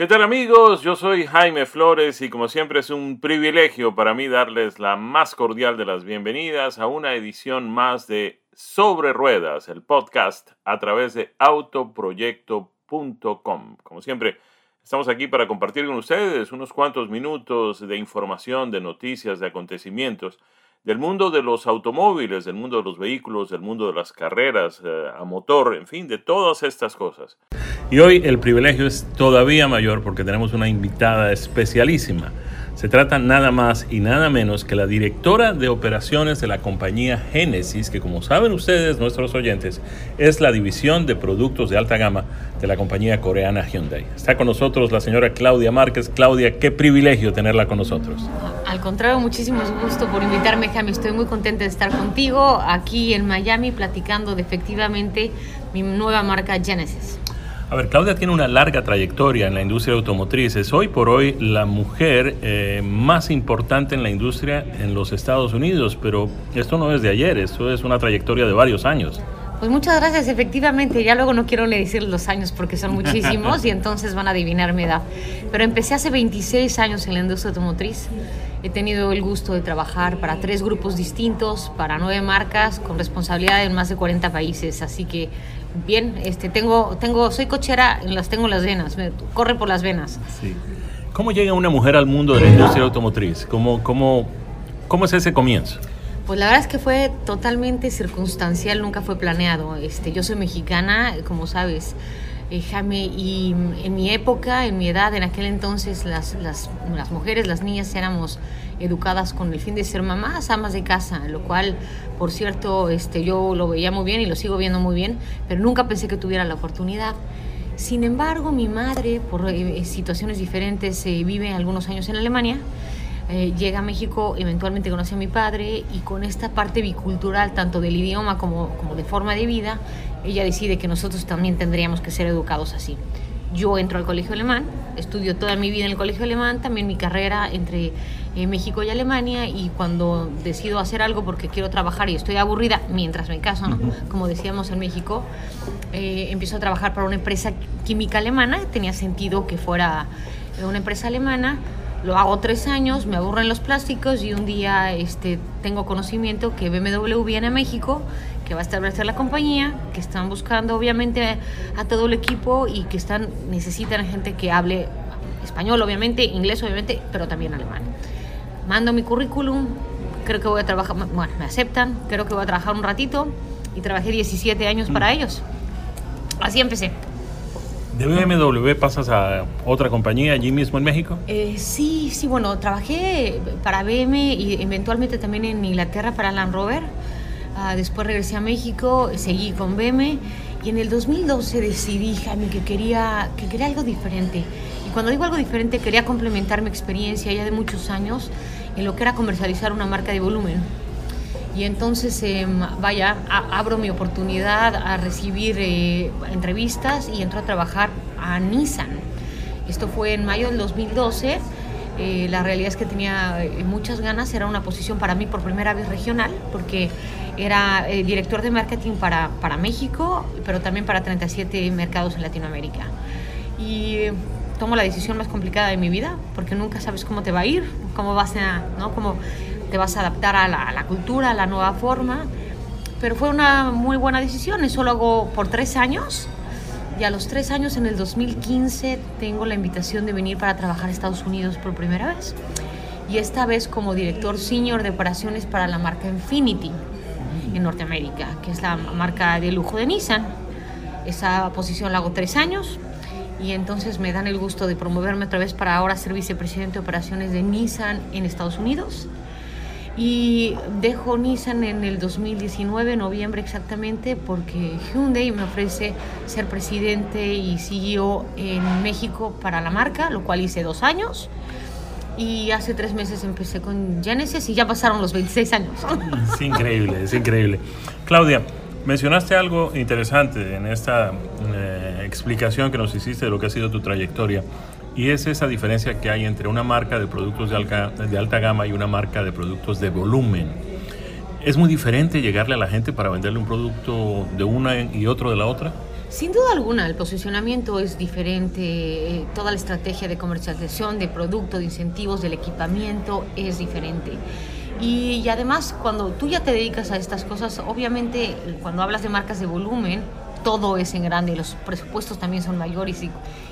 ¿Qué tal amigos? Yo soy Jaime Flores y como siempre es un privilegio para mí darles la más cordial de las bienvenidas a una edición más de Sobre Ruedas, el podcast a través de autoproyecto.com. Como siempre, estamos aquí para compartir con ustedes unos cuantos minutos de información, de noticias, de acontecimientos del mundo de los automóviles, del mundo de los vehículos, del mundo de las carreras eh, a motor, en fin, de todas estas cosas. Y hoy el privilegio es todavía mayor porque tenemos una invitada especialísima. Se trata nada más y nada menos que la directora de operaciones de la compañía Genesis, que como saben ustedes, nuestros oyentes, es la división de productos de alta gama de la compañía coreana Hyundai. Está con nosotros la señora Claudia Márquez. Claudia, qué privilegio tenerla con nosotros. Al contrario, muchísimo gusto por invitarme, Jaime. Estoy muy contenta de estar contigo aquí en Miami platicando de efectivamente mi nueva marca Genesis. A ver, Claudia tiene una larga trayectoria en la industria automotriz. Es hoy por hoy la mujer eh, más importante en la industria en los Estados Unidos, pero esto no es de ayer, esto es una trayectoria de varios años. Pues muchas gracias, efectivamente. Ya luego no quiero le decir los años porque son muchísimos y entonces van a adivinar mi edad. Pero empecé hace 26 años en la industria automotriz. He tenido el gusto de trabajar para tres grupos distintos, para nueve marcas, con responsabilidad en más de 40 países. Así que bien, este, tengo, tengo, soy cochera, las tengo las venas, me, corre por las venas. Sí. ¿Cómo llega una mujer al mundo de la industria automotriz? ¿Cómo, cómo, cómo es ese comienzo? Pues la verdad es que fue totalmente circunstancial, nunca fue planeado. Este, yo soy mexicana, como sabes, eh, Jaime, y en mi época, en mi edad, en aquel entonces, las, las, las mujeres, las niñas éramos educadas con el fin de ser mamás, amas de casa, lo cual, por cierto, este, yo lo veía muy bien y lo sigo viendo muy bien, pero nunca pensé que tuviera la oportunidad. Sin embargo, mi madre, por eh, situaciones diferentes, eh, vive algunos años en Alemania. Eh, llega a México, eventualmente conoce a mi padre y con esta parte bicultural, tanto del idioma como, como de forma de vida, ella decide que nosotros también tendríamos que ser educados así. Yo entro al colegio alemán, estudio toda mi vida en el colegio alemán, también mi carrera entre eh, México y Alemania y cuando decido hacer algo porque quiero trabajar y estoy aburrida mientras me caso, como decíamos en México, eh, empiezo a trabajar para una empresa química alemana, tenía sentido que fuera una empresa alemana, lo hago tres años, me aburren los plásticos y un día este, tengo conocimiento que BMW viene a México que va a establecer la compañía, que están buscando obviamente a todo el equipo y que están necesitan gente que hable español obviamente, inglés obviamente, pero también alemán. Mando mi currículum, creo que voy a trabajar, bueno, me aceptan, creo que voy a trabajar un ratito y trabajé 17 años para mm. ellos. Así empecé. ¿De BMW pasas a otra compañía allí mismo en México? Eh, sí, sí, bueno, trabajé para BMW y eventualmente también en Inglaterra para Land Rover Ah, después regresé a México, seguí con BM y en el 2012 decidí, Jaime, que quería, que quería algo diferente. Y cuando digo algo diferente, quería complementar mi experiencia ya de muchos años en lo que era comercializar una marca de volumen. Y entonces, em, vaya, abro mi oportunidad a recibir eh, entrevistas y entro a trabajar a Nissan. Esto fue en mayo del 2012 eh, la realidad es que tenía eh, muchas ganas, era una posición para mí por primera vez regional, porque era eh, director de marketing para, para México, pero también para 37 mercados en Latinoamérica. Y tomo la decisión más complicada de mi vida, porque nunca sabes cómo te va a ir, cómo vas a, ¿no? cómo te vas a adaptar a la, a la cultura, a la nueva forma. Pero fue una muy buena decisión, eso lo hago por tres años y a los tres años, en el 2015, tengo la invitación de venir para trabajar a Estados Unidos por primera vez. Y esta vez como director senior de operaciones para la marca Infinity en Norteamérica, que es la marca de lujo de Nissan. Esa posición la hago tres años y entonces me dan el gusto de promoverme otra vez para ahora ser vicepresidente de operaciones de Nissan en Estados Unidos y dejo Nissan en el 2019, noviembre exactamente, porque Hyundai me ofrece ser presidente y CEO en México para la marca, lo cual hice dos años. Y hace tres meses empecé con Genesis y ya pasaron los 26 años. Es increíble, es increíble. Claudia, mencionaste algo interesante en esta eh, explicación que nos hiciste de lo que ha sido tu trayectoria. Y es esa diferencia que hay entre una marca de productos de alta, de alta gama y una marca de productos de volumen. Es muy diferente llegarle a la gente para venderle un producto de una y otro de la otra. Sin duda alguna, el posicionamiento es diferente, eh, toda la estrategia de comercialización, de producto, de incentivos, del equipamiento es diferente. Y, además, cuando tú ya te dedicas a estas cosas, obviamente cuando hablas de marcas de volumen, todo es en grande, los presupuestos también son mayores y,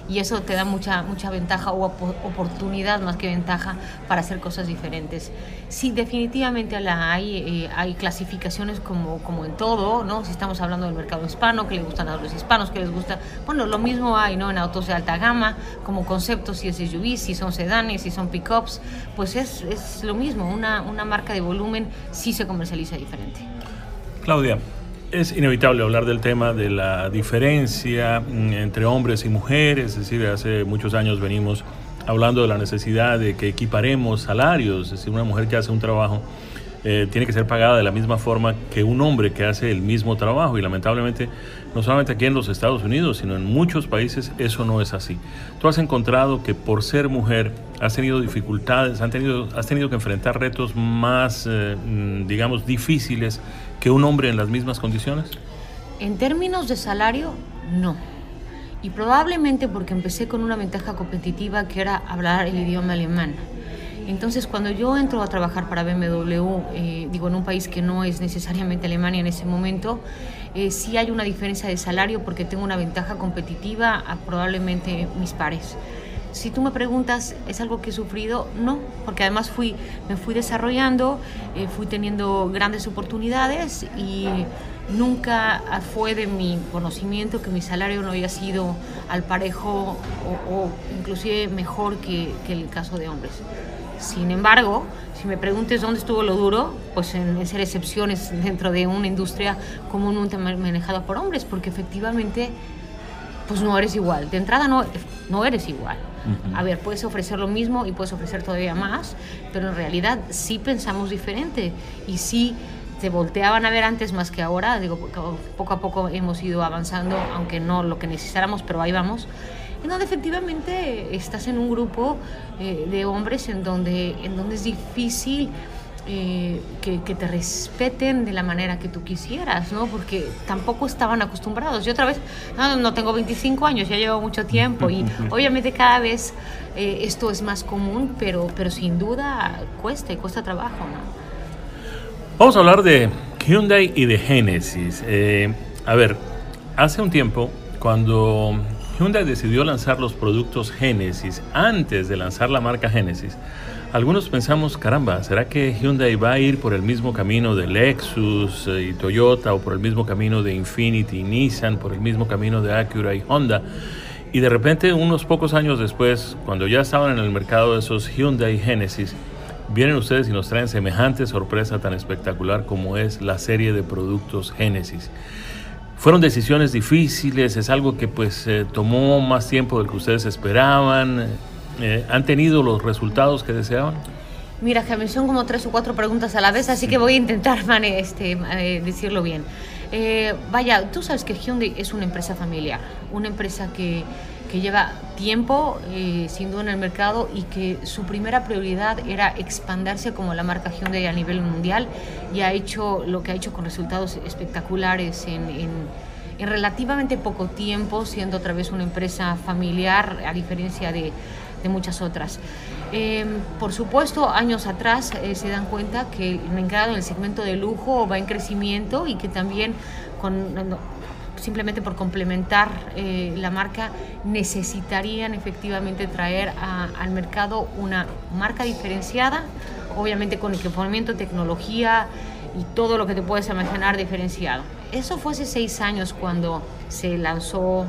y eso te da mucha, mucha ventaja o oportunidad más que ventaja para hacer cosas diferentes. Sí, definitivamente la hay, eh, hay clasificaciones como, como en todo, ¿no? Si estamos hablando del mercado hispano, que le gustan a los hispanos, que les gusta, bueno, lo mismo hay, ¿no? En autos de alta gama, como conceptos, si es SUV, si son sedanes, si son pickups, pues es, es lo mismo, una, una marca de volumen sí se comercializa diferente. Claudia, es inevitable hablar del tema de la diferencia mm, entre hombres y mujeres, es decir, hace muchos años venimos hablando de la necesidad de que equiparemos salarios, es decir, una mujer que hace un trabajo eh, tiene que ser pagada de la misma forma que un hombre que hace el mismo trabajo. Y lamentablemente no solamente aquí en los Estados Unidos, sino en muchos países eso no es así. Tú has encontrado que por ser mujer has tenido dificultades, has tenido, has tenido que enfrentar retos más, eh, mm, digamos, difíciles que un hombre en las mismas condiciones. En términos de salario, no. Y probablemente porque empecé con una ventaja competitiva que era hablar el idioma alemán. Entonces, cuando yo entro a trabajar para BMW, eh, digo, en un país que no es necesariamente Alemania en ese momento, eh, sí hay una diferencia de salario porque tengo una ventaja competitiva a probablemente mis pares. Si tú me preguntas, ¿es algo que he sufrido? No, porque además fui, me fui desarrollando, eh, fui teniendo grandes oportunidades y nunca fue de mi conocimiento que mi salario no haya sido al parejo o, o inclusive mejor que, el caso de hombres. Sin embargo, si me preguntes dónde estuvo lo duro, pues en, ser excepciones dentro de una industria comúnmente manejada por hombres, porque efectivamente pues no eres igual. De entrada no, no eres igual. A ver, puedes ofrecer lo mismo y puedes ofrecer todavía más, pero en realidad sí pensamos diferente y sí te volteaban a ver antes más que ahora. Digo, poco a poco hemos ido avanzando, aunque no lo que necesitáramos, pero ahí vamos en donde efectivamente estás en un grupo eh, de hombres en donde, en donde es difícil eh, que, que, te respeten de la manera que tú quisieras, ¿no? Porque tampoco estaban acostumbrados. Yo otra vez, no, no tengo 25 años, ya llevo mucho tiempo y obviamente cada vez eh, esto es más común, pero, pero sin duda cuesta y cuesta trabajo, ¿no? Vamos a hablar de Hyundai y de Genesis. a ver, hace un tiempo, cuando Hyundai decidió lanzar los productos Genesis antes de lanzar la marca Genesis. Algunos pensamos, caramba, ¿será que Hyundai va a ir por el mismo camino de Lexus eh, y Toyota o por el mismo camino de Infiniti y Nissan, por el mismo camino de Acura y Honda? Y de repente, unos pocos años después, cuando ya estaban en el mercado esos Hyundai Genesis, vienen ustedes y nos traen semejante sorpresa tan espectacular como es la serie de productos Genesis. Fueron decisiones difíciles, es algo que pues eh, tomó más tiempo del que ustedes esperaban. Eh, ¿Han tenido los resultados que deseaban? Mira, Jaime, son como tres o cuatro preguntas a la vez, así que voy a intentar este, eh, decirlo bien. vaya, tú sabes que Hyundai es una empresa familiar, una empresa que que lleva tiempo eh, sin duda en el mercado y que su primera prioridad era expandirse como la marca Hyundai a nivel mundial y ha hecho lo que ha hecho con resultados espectaculares en, en, relativamente poco tiempo, siendo otra vez una empresa familiar a diferencia de, de muchas otras. Eh, por supuesto, años atrás eh, se dan cuenta que el mercado en el segmento de lujo va en crecimiento y que también con simplemente por complementar eh, la marca, necesitarían efectivamente traer al mercado una marca diferenciada, obviamente con equipamiento, tecnología y todo lo que te puedes imaginar diferenciado. Eso fue hace seis años cuando se lanzó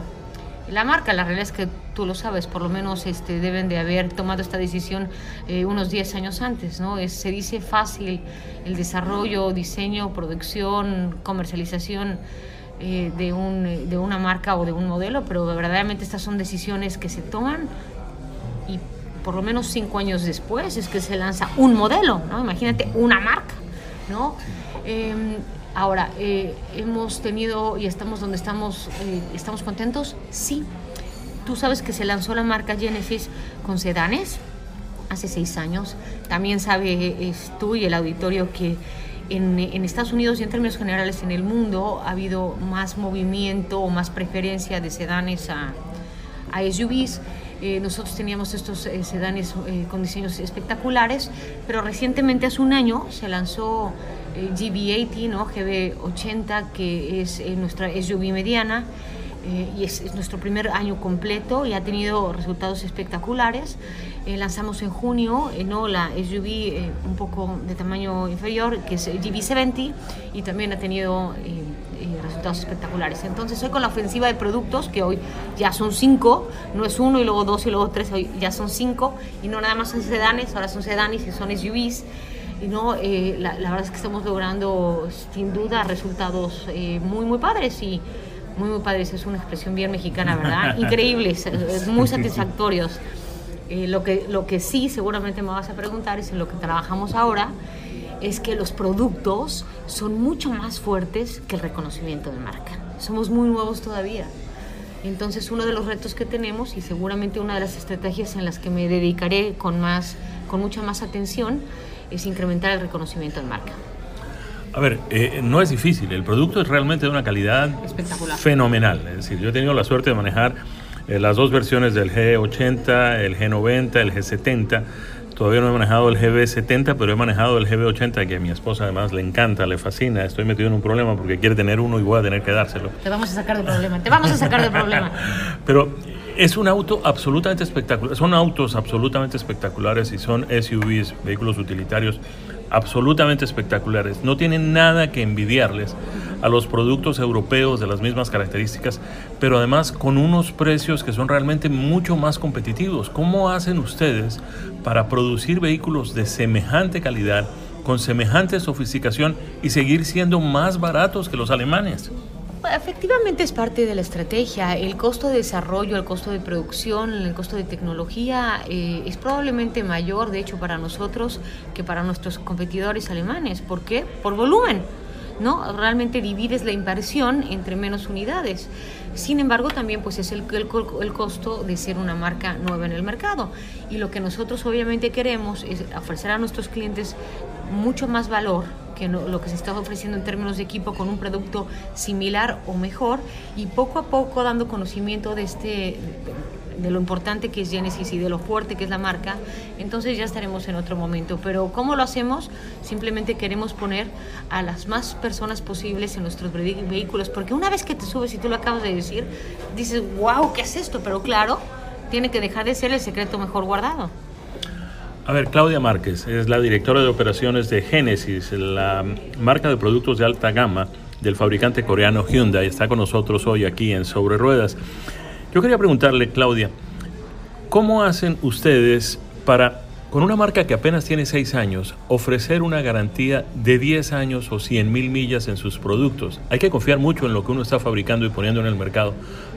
la marca. La realidad es que tú lo sabes, por lo menos este, deben de haber tomado esta decisión eh, unos 10 años antes. ¿no? Se dice fácil el desarrollo, diseño, producción, comercialización eh, de, un, de una marca o de un modelo, pero verdaderamente estas son decisiones que se toman y por lo menos cinco años después es que se lanza un modelo, ¿no? Imagínate una marca, ¿no? Em, ahora, eh, hemos tenido y estamos donde estamos, eh, ¿estamos contentos? Sí. Tú sabes que se lanzó la marca Genesis con sedanes hace seis años. También sabes tú y el auditorio que en, en, Estados Unidos y en términos generales en el mundo ha habido más movimiento o más preferencia de sedanes a, a SUVs. Eh, nosotros teníamos estos eh, sedanes eh, con diseños espectaculares, pero recientemente, hace un año, se lanzó GB80, ¿no? GB80, que es nuestra SUV mediana. Y es, es, nuestro primer año completo y ha tenido resultados espectaculares. lanzamos en junio ¿no? la SUV un poco de tamaño inferior, que es GB70, y también ha tenido resultados espectaculares. Entonces hoy con la ofensiva de productos, que hoy ya son cinco, no es uno y luego dos y luego tres, hoy ya son cinco, y no nada más son sedanes, ahora son sedanes y son SUVs. Y no, eh, la, verdad es que estamos logrando sin duda resultados eh, muy, muy padres y muy, muy padres. Es una expresión bien mexicana, ¿verdad? Increíbles, muy satisfactorios. Eh, lo, que, lo que sí seguramente me vas a preguntar es en lo que trabajamos ahora, es que los productos son mucho más fuertes que el reconocimiento de marca. Somos muy nuevos todavía. Entonces uno de los retos que tenemos y seguramente una de las estrategias en las que me dedicaré con, más, con mucha más atención es incrementar el reconocimiento de marca. A ver, eh, no es difícil, el producto es realmente de una calidad fenomenal. Es decir, yo he tenido la suerte de manejar eh, las dos versiones del G80, el G90, el G70 Todavía no he manejado el GB70, pero he manejado el GB80, que a mi esposa además le encanta, le fascina. Estoy metido en un problema porque quiere tener uno y voy a tener que dárselo. Te vamos a sacar del problema, te vamos a sacar del problema. pero es un auto absolutamente espectacular. Son autos absolutamente espectaculares y son SUVs, vehículos utilitarios absolutamente espectaculares. No tienen nada que envidiarles a los productos europeos de las mismas características, pero además con unos precios que son realmente mucho más competitivos. ¿Cómo hacen ustedes para producir vehículos de semejante calidad, con semejante sofisticación y seguir siendo más baratos que los alemanes? Efectivamente es parte de la estrategia. El costo de desarrollo, el costo de producción, el costo de tecnología eh, es probablemente mayor, de hecho, para nosotros que para nuestros competidores alemanes. ¿Por qué? Por volumen. ¿no? Realmente divides la inversión entre menos unidades. Sin embargo, también pues es el, el, el, costo de ser una marca nueva en el mercado. Y lo que nosotros obviamente queremos es ofrecer a nuestros clientes mucho más valor lo que se está ofreciendo en términos de equipo con un producto similar o mejor y poco a poco dando conocimiento de este de lo importante que es Genesis y de lo fuerte que es la marca, entonces ya estaremos en otro momento. Pero ¿cómo lo hacemos? Simplemente queremos poner a las más personas posibles en nuestros vehículos, porque una vez que te subes y tú lo acabas de decir, dices, wow, ¿qué es esto? Pero claro, tiene que dejar de ser el secreto mejor guardado. A ver, Claudia Márquez es la directora de operaciones de Genesis, la marca de productos de alta gama del fabricante coreano Hyundai. Está con nosotros hoy aquí en Sobre Ruedas. Yo quería preguntarle, Claudia, ¿cómo hacen ustedes para, con una marca que apenas tiene 6 años, ofrecer una garantía de 10 años o 100 mil millas en sus productos? Hay que confiar mucho en lo que uno está fabricando y poniendo en el mercado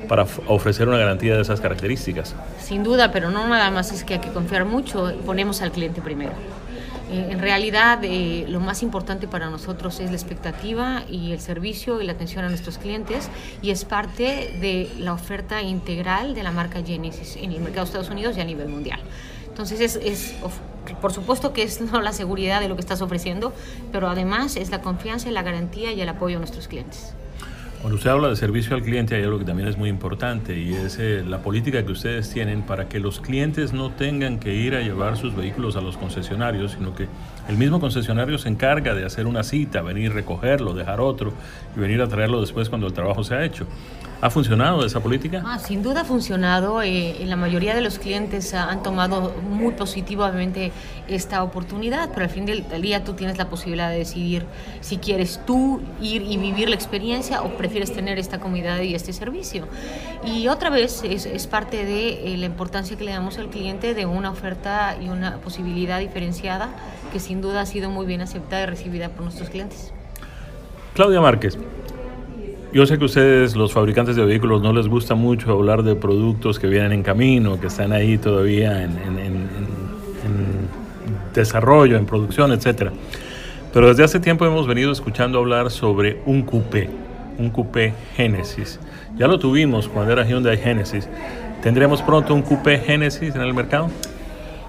para ofrecer una garantía de esas características. Sin duda, pero no nada más es que hay que confiar mucho, ponemos al cliente primero. Eh, en realidad, eh, lo más importante para nosotros es la expectativa y el servicio y la atención a nuestros clientes y es parte de la oferta integral de la marca Genesis en el mercado de Estados Unidos y a nivel mundial. Entonces, es, es por supuesto que es no la seguridad de lo que estás ofreciendo, pero además es la confianza, la garantía y el apoyo a nuestros clientes. Cuando usted habla de servicio al cliente, hay algo que también es muy importante y es eh, la política que ustedes tienen para que los clientes no tengan que ir a llevar sus vehículos a los concesionarios, sino que el mismo concesionario se encarga de hacer una cita, venir recogerlo, dejar otro y venir a traerlo después cuando el trabajo se ha hecho. ¿Ha funcionado esa política? Ah, sin duda ha funcionado. Eh, la mayoría de los clientes han tomado muy positivamente esta oportunidad, pero al fin del, día tú tienes la posibilidad de decidir si quieres tú ir y vivir la experiencia o prefieres tener esta comodidad y este servicio. Y otra vez es, es parte de eh, la importancia que le damos al cliente de una oferta y una posibilidad diferenciada que sin duda ha sido muy bien aceptada y recibida por nuestros clientes. Claudia Márquez, yo sé que ustedes, los fabricantes de vehículos, no les gusta mucho hablar de productos que vienen en camino, que están ahí todavía en, desarrollo, en producción, etc. Pero desde hace tiempo hemos venido escuchando hablar sobre un coupé, un coupé Genesis. Ya lo tuvimos cuando era Hyundai Genesis. ¿Tendremos pronto un coupé Genesis en el mercado?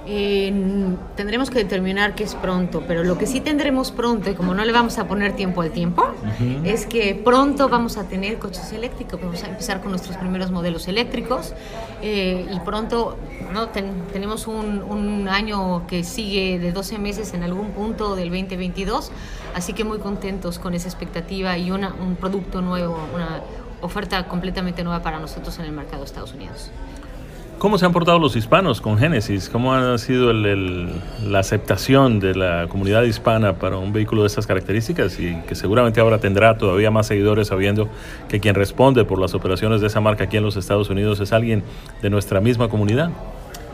Tendremos que determinar qué es pronto, pero lo que sí tendremos pronto, y como no le vamos a poner tiempo al tiempo, es que pronto vamos a tener coches eléctricos, vamos a empezar con nuestros primeros modelos eléctricos eh, y pronto ¿no? tenemos un, un, año que sigue de 12 meses en algún punto del 2022, así que muy contentos con esa expectativa y una, un producto nuevo, una oferta completamente nueva para nosotros en el mercado de Estados Unidos. ¿Cómo se han portado los hispanos con Genesis? ¿Cómo ha sido la aceptación de la comunidad hispana para un vehículo de estas características y que seguramente ahora tendrá todavía más seguidores sabiendo que quien responde por las operaciones de esa marca aquí en los Estados Unidos es alguien de nuestra misma comunidad?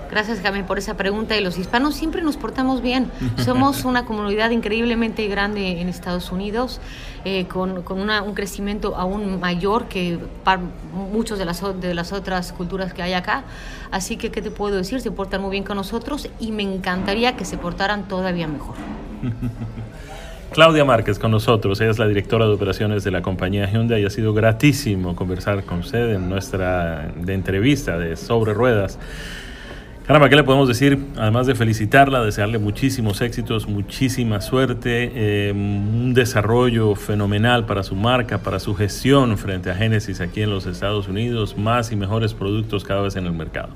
Gracias, Jaime, por esa pregunta. Y los hispanos siempre nos portamos bien. Somos una comunidad increíblemente grande en Estados Unidos, eh, con, con un crecimiento aún mayor que para muchos de las, de las otras culturas que hay acá. Así que, ¿qué te puedo decir? Se portan muy bien con nosotros y me encantaría que se portaran todavía mejor. Claudia Márquez con nosotros, ella es la directora de operaciones de la compañía Hyundai y ha sido gratísimo conversar con usted en nuestra de entrevista de Sobre Ruedas. Caramba, ¿qué le podemos decir? Además de felicitarla, desearle muchísimos éxitos, muchísima suerte, eh, un desarrollo fenomenal para su marca, para su gestión frente a Genesis aquí en los Estados Unidos, más y mejores productos cada vez en el mercado.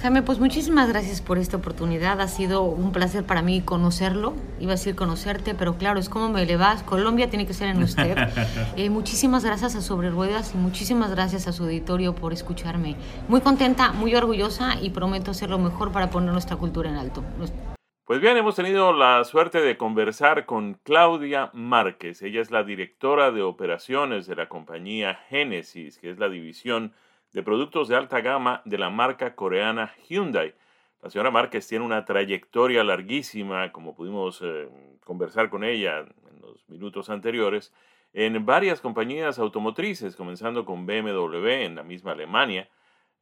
Jaime, pues muchísimas gracias por esta oportunidad. Ha sido un placer para mí conocerlo. Iba a decir conocerte, pero claro, es como me le vas. Colombia tiene que ser en usted. Eh, muchísimas gracias a Sobre Ruedas y muchísimas gracias a su auditorio por escucharme. Muy contenta, muy orgullosa y prometo hacer lo mejor para poner nuestra cultura en alto. Pues bien, hemos tenido la suerte de conversar con Claudia Márquez. Ella es la directora de operaciones de la compañía Genesis, que es la división de productos de alta gama de la marca coreana Hyundai. La señora Márquez tiene una trayectoria larguísima, como pudimos eh, conversar con ella en los minutos anteriores, en varias compañías automotrices, comenzando con BMW en la misma Alemania.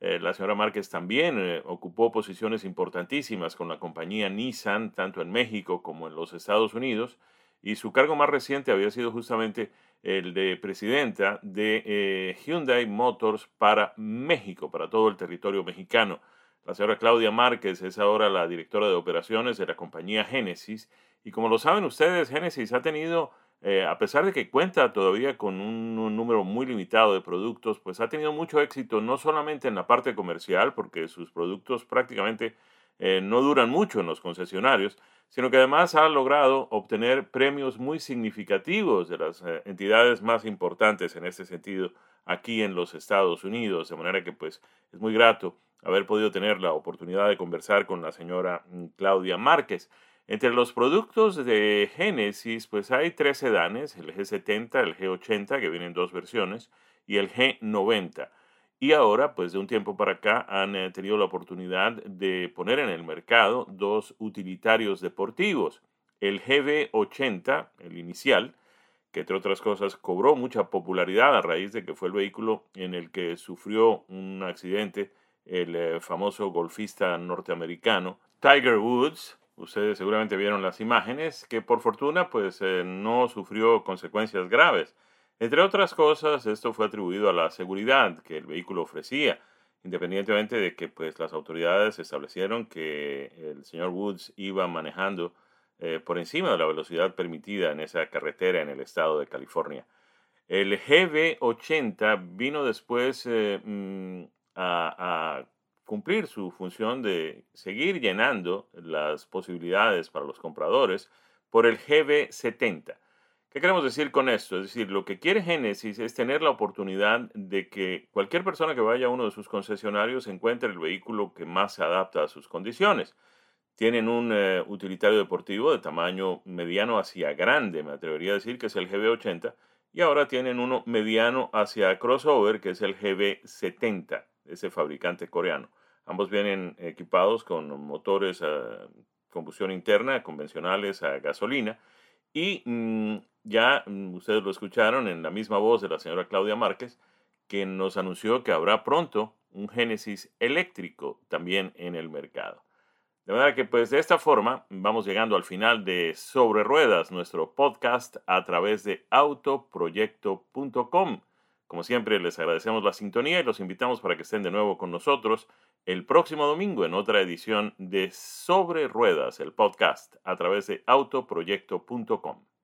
Eh, la señora Márquez también eh, ocupó posiciones importantísimas con la compañía Nissan, tanto en México como en los Estados Unidos, y su cargo más reciente había sido justamente el de presidenta de eh, Hyundai Motors para México, para todo el territorio mexicano. La señora Claudia Márquez es ahora la directora de operaciones de la compañía Genesis. Y como lo saben ustedes, Genesis ha tenido, eh, a pesar de que cuenta todavía con un, número muy limitado de productos, pues ha tenido mucho éxito no solamente en la parte comercial, porque sus productos prácticamente eh, no duran mucho en los concesionarios, sino que además ha logrado obtener premios muy significativos de las eh, entidades más importantes en este sentido aquí en los Estados Unidos, de manera que pues es muy grato haber podido tener la oportunidad de conversar con la señora mm, Claudia Márquez. Entre los productos de Genesis, pues hay tres sedanes, el G70, el G80, que vienen en dos versiones, y el G90. Y ahora, pues de un tiempo para acá, han eh, tenido la oportunidad de poner en el mercado dos utilitarios deportivos. El GB80, el inicial, que entre otras cosas cobró mucha popularidad a raíz de que fue el vehículo en el que sufrió un accidente el eh, famoso golfista norteamericano Tiger Woods. Ustedes seguramente vieron las imágenes, que por fortuna pues eh, no sufrió consecuencias graves. Entre otras cosas, esto fue atribuido a la seguridad que el vehículo ofrecía, independientemente de que pues, las autoridades establecieron que el señor Woods iba manejando eh, por encima de la velocidad permitida en esa carretera en el estado de California. El GB80 vino después eh, mm, a, cumplir su función de seguir llenando las posibilidades para los compradores por el GB70. ¿Qué queremos decir con esto? Es decir, lo que quiere Genesis es tener la oportunidad de que cualquier persona que vaya a uno de sus concesionarios encuentre el vehículo que más se adapta a sus condiciones. Tienen un eh, utilitario deportivo de tamaño mediano hacia grande, me atrevería a decir que es el GB80, y ahora tienen uno mediano hacia crossover, que es el GB70, ese fabricante coreano. Ambos vienen equipados con motores a combustión interna, convencionales a gasolina, y mm, ya mm, ustedes lo escucharon en la misma voz de la señora Claudia Márquez, que nos anunció que habrá pronto un Génesis eléctrico también en el mercado. De manera que pues de esta forma vamos llegando al final de Sobre Ruedas, nuestro podcast a través de autoproyecto.com. Como siempre, les agradecemos la sintonía y los invitamos para que estén de nuevo con nosotros el próximo domingo en otra edición de Sobre Ruedas, el podcast, a través de autoproyecto.com.